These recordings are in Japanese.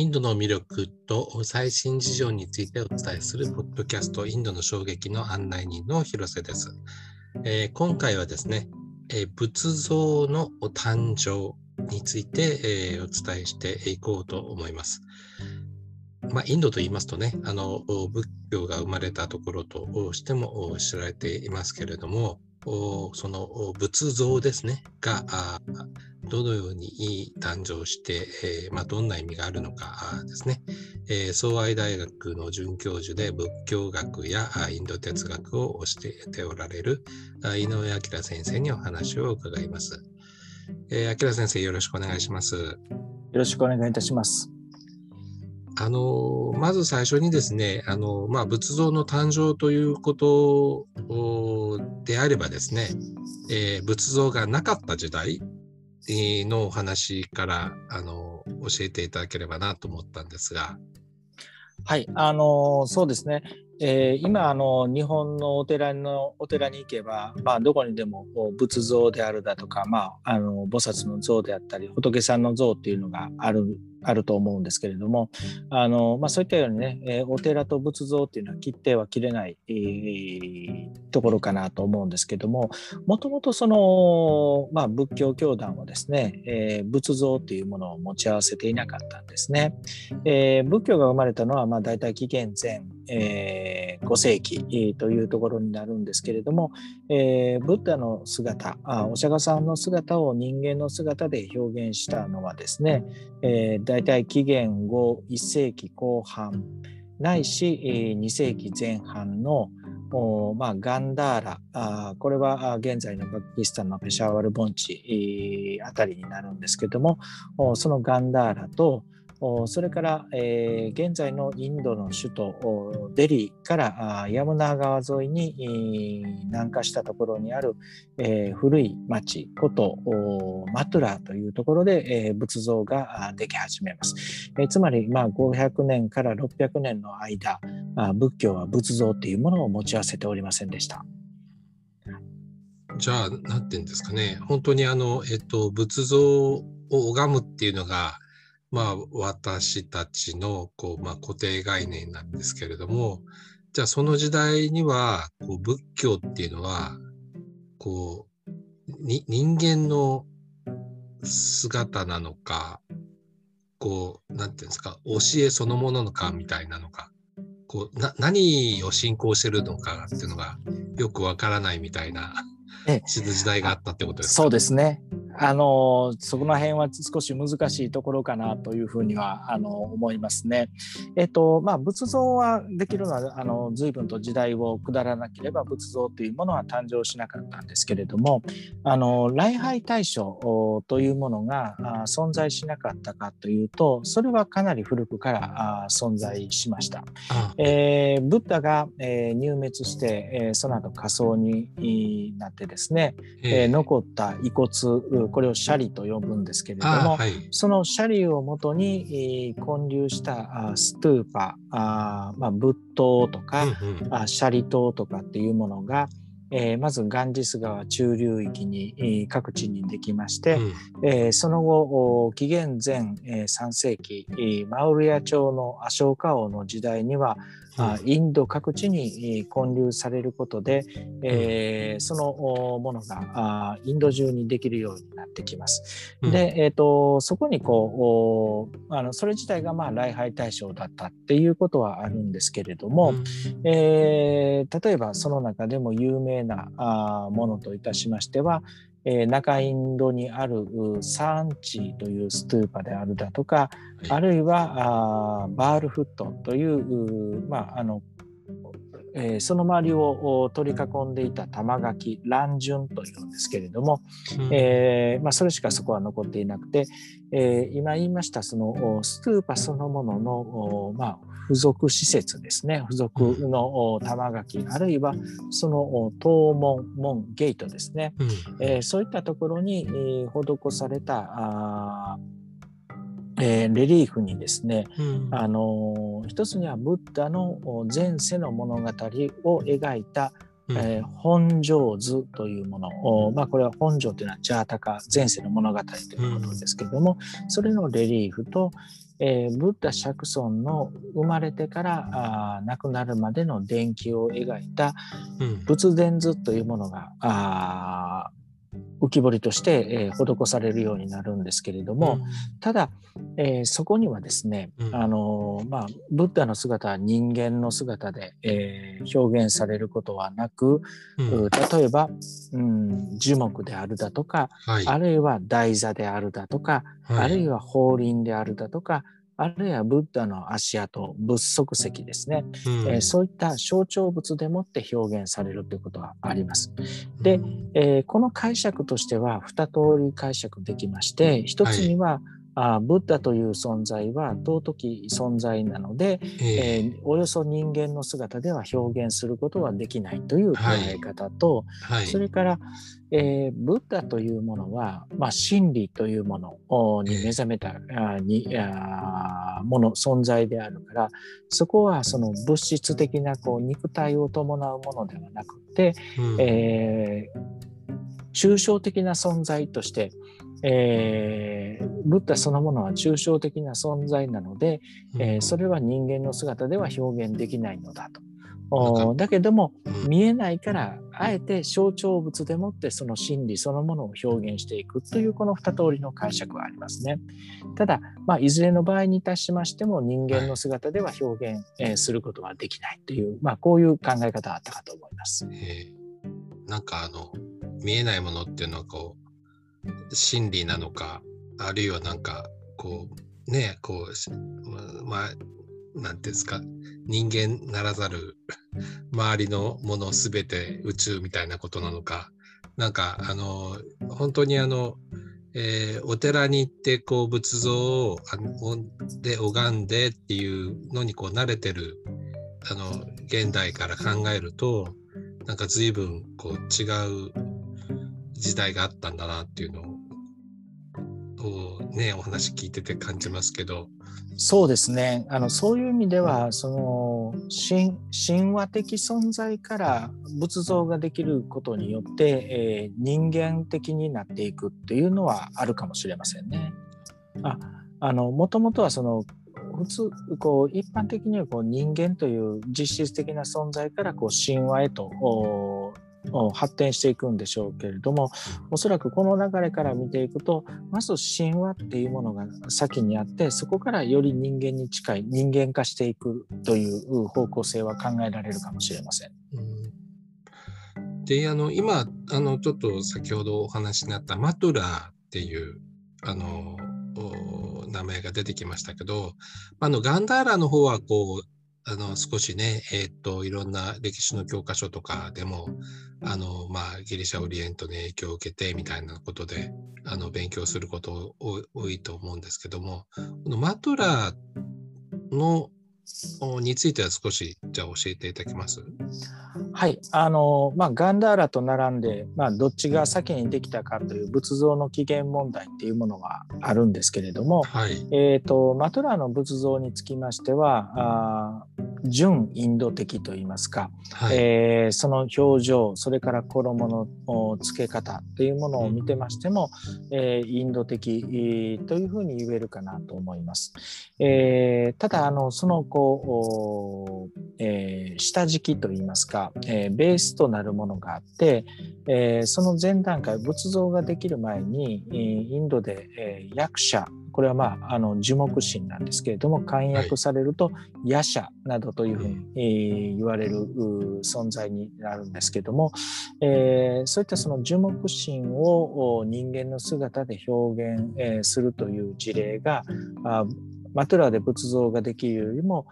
インドの魅力と最新事情についてお伝えするポッドキャストインドの衝撃の案内人の広瀬です。えー、今回はですね、えー、仏像の誕生について、えー、お伝えしていこうと思います。まあ、インドと言いますとね、あの仏教が生まれたところとしても知られていますけれども、その仏像ですね、がどのように誕生して、えー、まあ、どんな意味があるのかですね、えー、総愛大学の准教授で仏教学やインド哲学を教えておられる井上明先生にお話を伺います。えー、明先生、よろしくお願いします。よろしくお願いいたします。あのまず最初にですねあの、まあ、仏像の誕生ということであればですね、えー、仏像がなかった時代のお話からあの教えていただければなと思ったんですが。はい、あのそうですね。えー、今あの日本のお寺のお寺に行けば、まあ、どこにでも仏像であるだとか、まあ、あの菩薩の像であったり仏さんの像っていうのがあるあると思うんですけれどもあの、まあ、そういったようにね、え、お寺と仏像っていうのは切っては切れない、えー、ところかなと思うんですけどももともとその、まあ、仏教教団はですね、えー、仏像っていうものを持ち合わせていなかったんですね。えー、仏教が生まれたのは、まあ、大体紀元前、えー、5世紀というところになるんですけれども、えー、ブッダの姿あお釈迦さんの姿を人間の姿で表現したのはですね、えー、大体紀元後1世紀後半ないし、えー、2世紀前半のまあ、ガンダーラ。あこれは現在のパキスタンのペシャワル盆地あたりになるんですけどもそのガンダーラとそれから、え、現在のインドの首都デリーからヤムナー川沿いに南下したところにある、え、古い町ことマトゥラというところで、え、仏像ができ始めます。え、つまり、まあ、500年から600年の間仏教は仏像というものを持ち合わせておりませんでした。じゃあ、なんていうんですかね、本当にあの、えっと、仏像を拝むっていうのが、まあ、私たちのこう、まあ、固定概念なんですけれどもじゃあその時代にはこう仏教っていうのはこうに人間の姿なのかこうなんていうんですか教えそのもののかみたいなのかこうな何を信仰してるのかっていうのがよくわからないみたいな時代があったってことですか？そうですねあのそこの辺は少し難しいところかなというふうにはあの思いますね。えっとまあ、仏像はできるのはあの随分と時代を下らなければ仏像というものは誕生しなかったんですけれどもあの礼拝対象というものが存在しなかったかというとそれはかなり古くから存在しました。えー、ブッダが、えー、入滅して、えー、その後火葬になってですね、えー、残った遺骨これをシャリと呼ぶんですけれども、はい、そのシャリをもとに建立したストゥーパあ、まあ、仏塔とか、うんうん、シャリ塔とかっていうものが、えー、まずガンジス川中流域に、えー、各地にできまして、うん、えー、その後紀元前、えー、3世紀、マウリア朝のアショーカ王の時代には、インド各地に建立されることで、えー、そのものがインド中にできるようになってきます。うん、で、えーと、そこにこうあのそれ自体がまあ礼拝対象だったっていうことはあるんですけれども、うん、えー、例えばその中でも有名なあものといたしましては、えー、中インドにあるサーンチというストゥーパであるだとか、はい、あるいはあバールフットという、まああのえー、その周りを取り囲んでいた玉垣乱順というんですけれども、うん、えー、まあ、それしかそこは残っていなくて、えー、今言いましたそのストゥーパそのものの、まあ、付属施設ですね。付属の玉垣あるいはその東門門ゲートですね、うん、えー、そういったところに、えー、施されたあえー、レリーフにですね、うん、あの一つにはブッダの前世の物語を描いたうん、えー、本庄図というものまあ、これは本庄というのはジャータカ前世の物語ということですけれども、うん、それのレリーフと、えー、ブッダ釈尊の生まれてからあ亡くなるまでの伝記を描いた仏伝図というものが、あ浮き彫りとして、えー、施されるようになるんですけれども、うん、ただ、えー、そこにはですね、うん、あのまあ、ブッダの姿は人間の姿で、えー、表現されることはなく、うん、例えば、うん、樹木であるだとか、はい、あるいは台座であるだとか、はい、あるいは法輪であるだとかあるいはブッダの足跡仏足石ですね、うん、えー、そういった象徴物でもって表現されるということがあります。で、えー、この解釈としては2通り解釈できまして1つには、はいあブッダという存在は尊き存在なので、えー、およそ人間の姿では表現することはできないという考え方と、はい。はい、それから、えー、ブッダというものは、まあ、真理というものに目覚めた、えー、にあもの存在であるからそこはその物質的なこう肉体を伴うものではなくて、うん、えー、抽象的な存在としてえー、ブッダそのものは抽象的な存在なので、えー、それは人間の姿では表現できないのだと。だけども見えないからあえて象徴物でもってその真理そのものを表現していくというこの2通りの解釈はありますね。ただ、まあ、いずれの場合にいたしましても人間の姿では表現、えー、することはできないという、まあ、こういう考え方があったかと思います。えー、なんかあの見えないものっていうのはこう真理なのか、あるいはなんか、こう、ね、こう、まあ、なんていうんですか、人間ならざる周りのものすべて宇宙みたいなことなのか、なんか、あの、本当にあの、えー、お寺に行ってこう仏像をで拝んでっていうのにこう慣れてるあの現代から考えるとなんか随分こう違う時代があったんだなっていうのをねお話聞いてて感じますけど。そうですねあのそういう意味ではその神話的存在から仏像ができることによって、えー、人間的になっていくっていうのはあるかもしれませんね。ああのもともとはその普通こう一般的にはこう人間という実質的な存在からこう神話へと発展していくんでしょうけれどもおそらくこの流れから見ていくとまず神話っていうものが先にあってそこからより人間に近い人間化していくという方向性は考えられるかもしれません。であの今あのちょっと先ほどお話になったマトラーっていうあの名前が出てきましたけどあのガンダーラの方はこうあの少しね、えー、っといろんな歴史の教科書とかでもあの、まあ、ギリシャオリエントに影響を受けてみたいなことであの勉強すること多いと思うんですけどもこのマトラのについては少しじゃあ教えていただけます？はい。あのまあガンダーラと並んで、まあ、どっちが先にできたかという仏像の起源問題っていうものがあるんですけれども、はい、えーと、マトラの仏像につきましてはあ純インド的といいますか、はい、えー、その表情それから衣の付け方というものを見てましても、うん、えー、インド的というふうに言えるかなと思います。えー、ただあのそのこう、え下敷きといいますか、えベースとなるものがあって、えその前段階仏像ができる前にインドで、え役者これはまああの樹木神なんですけれども簡約されると夜叉などというふうに、えー、言われる存在になるんですけども、えー、そういったその樹木神を人間の姿で表現、えー、するという事例があマトゥラーで仏像ができるよりも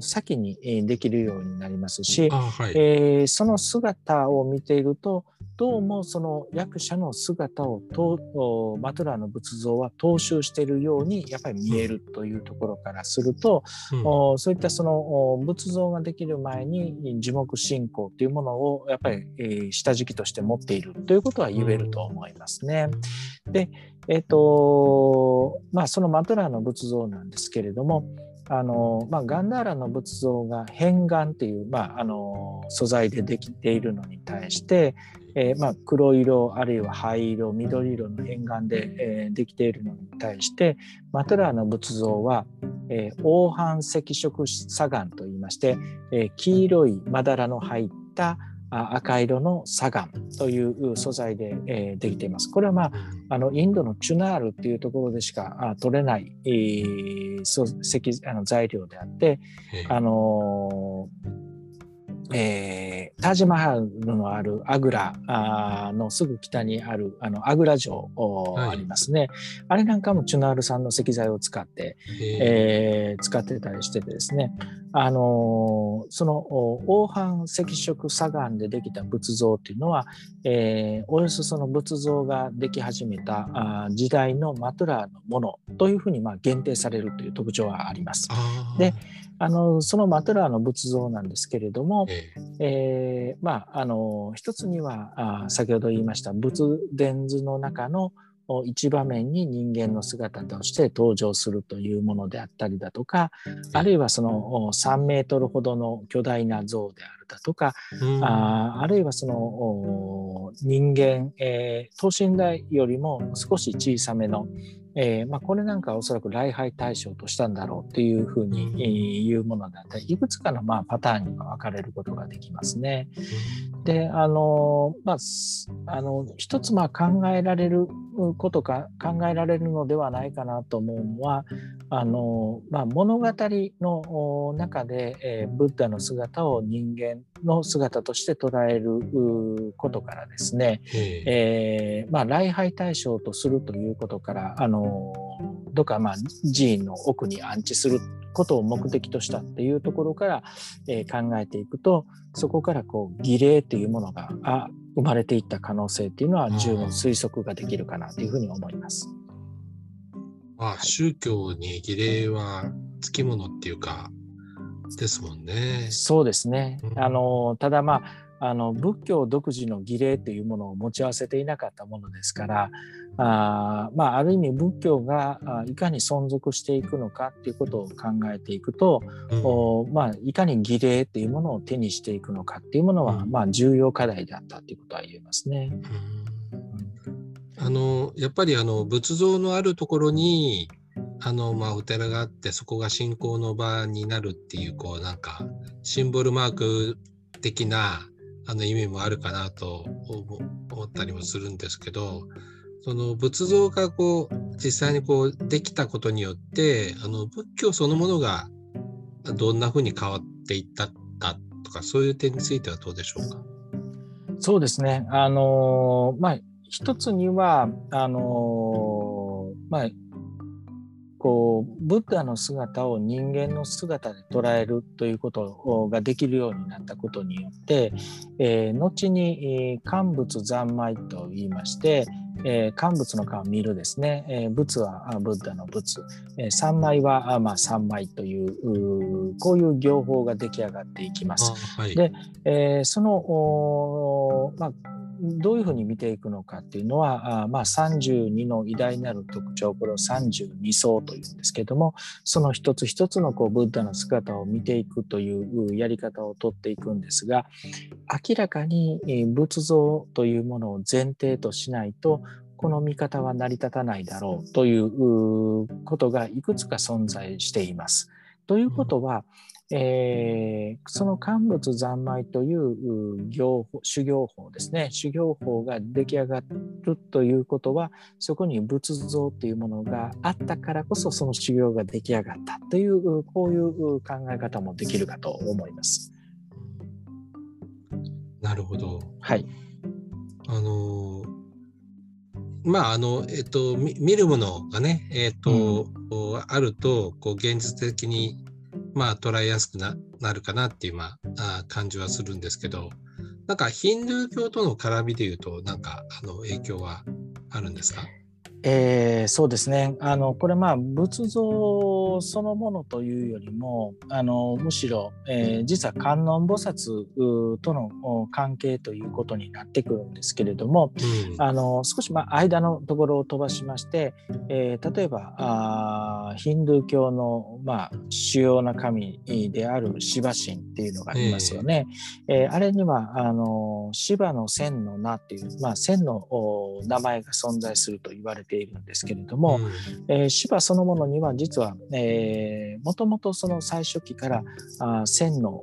先にできるようになりますし、はい、えー、その姿を見ているとどうもその役者の姿をとマトラーの仏像は踏襲しているようにやっぱり見えるというところからすると、うん、そういったその仏像ができる前に樹木信仰というものをやっぱり、えー、下敷きとして持っているということは言えると思いますね。で、えっ、ー、とまあそのマトラーの仏像なんですけれどもあのまあ、ガンダーラの仏像が片岩っていう、まあ、あの素材でできているのに対して、えー、まあ、黒色あるいは灰色緑色の片岩で、えー、できているのに対してマトラーの仏像は、えー、黄斑赤色砂岩といいまして、え黄色いまだらの入った赤色の砂岩という素材で、えー、できています。これは、まあ、あのインドのチュナールっていうところでしかあ取れない、えー、石あの材料であって、あのーえー、タージマハルのあるアグラのすぐ北にあるあのアグラ城ありますね、はい、あれなんかもチュナール産の石材を使って、えー、使ってたりしててですねあのその黄斑赤色砂岩でできた仏像っていうのは、えー、およそその仏像ができ始めたあ時代のマトゥラーのものというふうにまあ限定されるという特徴はあります。であのそのマトゥラーの仏像なんですけれども、えー、えー、まあ、あの一つにはあ先ほど言いました仏殿図の中の一場面に人間の姿として登場するというものであったりだとかあるいはその3メートルほどの巨大な像であるだとか、ああるいはその人間、えー、等身大よりも少し小さめのえーまあ、これなんかおそらく礼拝対象としたんだろうというふうに言うものだったりいくつかのまあパターンに分かれることができますね。であのまああの一つまあ考えられることか考えられるのではないかなと思うのはあの、まあ、物語の中で、えー、ブッダの姿を人間の姿として捉えることからですね、えーまあ、礼拝対象とするということからあのどっかまあ寺院の奥に安置することを目的としたっていうところから、えー、考えていくとそこからこう儀礼というものがあ生まれていった可能性っていうのは十分推測ができるかなというふうに思います。まあ、宗教に儀礼はつきものっていうかですもんね。そうですね。うん、あのただまああの仏教独自の儀礼というものを持ち合わせていなかったものですからあ,、まあ、ある意味仏教がいかに存続していくのかっていうことを考えていくと、うん、おまあ、いかに儀礼というものを手にしていくのかっていうものは、うん、まあ、重要課題であったということは言えますね。あのやっぱりあの仏像のあるところにあのまあ、お寺があってそこが信仰の場になるっていうこうなんかシンボルマーク的なあの意味もあるかなと思ったりもするんですけどその仏像がこう実際にこうできたことによってあの仏教そのものがどんなふうに変わっていったかとかそういう点についてはどうでしょうか？そうですね。あのまあ一つにはあのまあこうブッダの姿を人間の姿で捉えるということができるようになったことによって、えー、後に、えー、乾物三昧と言いまして、えー、乾物の顔を見るですね、えー、仏はブッダの仏、えー、三昧はまあ三昧というこういう行法が出来上がっていきます。はい、で、えー、そのまあどういうふうに見ていくのかっていうのはあ、まあ、32の偉大なる特徴これを32層というんですけどもその一つ一つのこうブッダの姿を見ていくというやり方をとっていくんですが明らかに仏像というものを前提としないとこの見方は成り立たないだろうということがいくつか存在しています。ということは、えー、その乾物三昧という行修行法ですね修行法が出来上がるということはそこに仏像というものがあったからこそその修行が出来上がったというこういう考え方もできるかと思います。なるほど。はい。あのまああのえっと見るものがねえっと、うん、あるとこう現実的にまあ、捉えやすくななるかなっていう、まあ、感じはするんですけど、なんかヒンドゥー教との絡みでいうと、なんかあの影響はあるんですか？えー、そうですね。あのこれまあ仏像そのものというよりもあのむしろ、えー、実は観音菩薩との関係ということになってくるんですけれども、うん、あの少しまあ間のところを飛ばしまして、えー、例えばあヒンドゥー教の、まあ、主要な神であるシバ神っていうのがありますよね。えー、えー、あれにはあのシバの千の名っていう、まあ、千の名前が存在すると言われているんですけれども、うん、えー、芝そのものには実は、えー、もともとその最初期からあ線の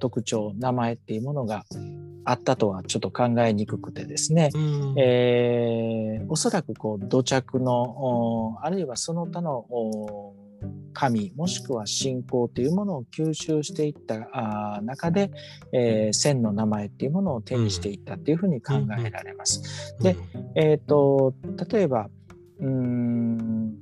特徴名前っていうものがあったとはちょっと考えにくくてですね、うん、えー、おそらくこう土着のあるいはその他の神もしくは信仰というものを吸収していった中で、えー、線の名前っていうものを手にしていったっていうふうに考えられます。で、えーと、例えばうん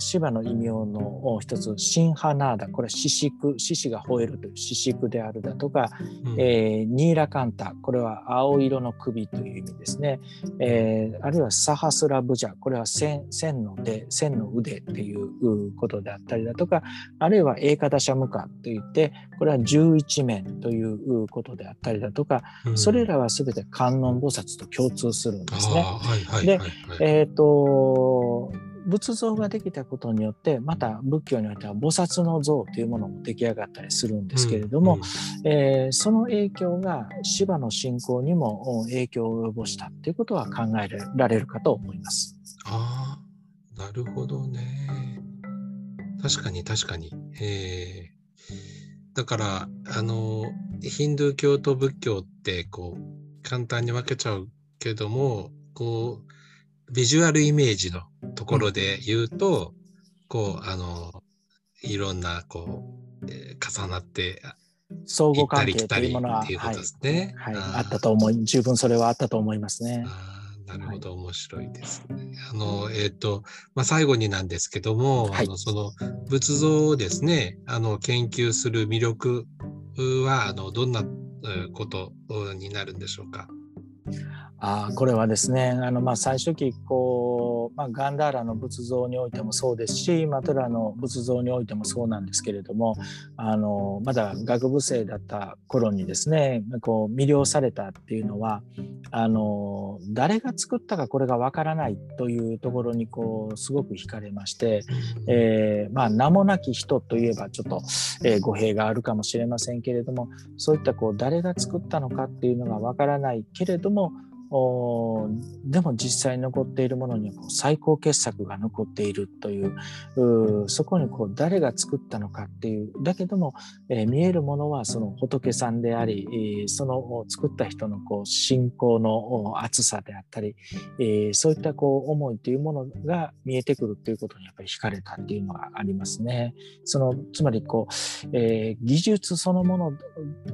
芝の異名の一つ、シンハナーダ、これは獅子獅子が吠えるという獅子であるだとか、うん、えー、ニーラカンタ、これは青色の首という意味ですね。えー、あるいはサハスラブジャ、これは線線の手、線の腕っていうことであったりだとか、あるいはエーカダシャムカといって、これは十一面ということであったりだとか、うん、それらは全て観音菩薩と共通するんですね。で、えっ、ー、と、仏像ができたことによってまた仏教においては菩薩の像というものも出来上がったりするんですけれども、うんうん、えー、その影響が芝の信仰にも影響を及ぼしたということは考えられるかと思います。ああなるほどね。確かに確かに。えー、だからあのヒンドゥー教と仏教ってこう簡単に分けちゃうけどもこうビジュアルイメージのところで言うと、こう、あの、いろんな、こう、えー、重なって、相互関係というものは、はい、はい、あったと思い、十分それはあったと思いますね。なるほど、面白いですね。あの、えっ、ー、と、まあ、最後になんですけども、はい、あの、その仏像をですね、あの、研究する魅力は、あの、どんなことになるんでしょうか？あこれはですねあの、まあ、最初期こう、まあ、ガンダーラの仏像においてもそうですしマトラの仏像においてもそうなんですけれどもあのまだ学部生だった頃にですねこう魅了されたっていうのはあの誰が作ったかこれがわからないというところにこうすごく惹かれまして、えー、まあ、名もなき人といえばちょっと、えー、語弊があるかもしれませんけれどもそういったこう誰が作ったのかっていうのがわからないけれどもおでも実際残っているものには最高傑作が残っているというそこにこう誰が作ったのかっていうだけども、えー、見えるものはその仏さんであり、えー、その作った人のこう信仰の厚さであったり、えー、そういったこう思いというものが見えてくるということにやっぱり惹かれたっていうのがありますね。そのつまりこう、え技術そのもの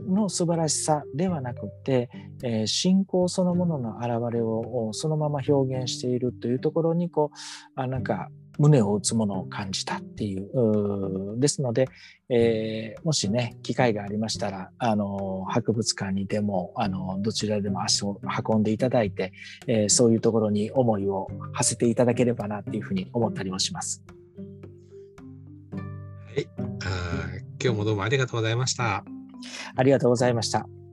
の素晴らしさではなくて、え信仰そのもののの現れをそのまま表現しているというところにこうあなんか胸を打つものを感じたっていうですので、えー、もしね機会がありましたらあの博物館にでもあのどちらでも足を運んでいただいて、えー、そういうところに思いを馳せていただければなっていうふうに思ったりもします。はい、あ今日もどうもありがとうございました。ありがとうございました。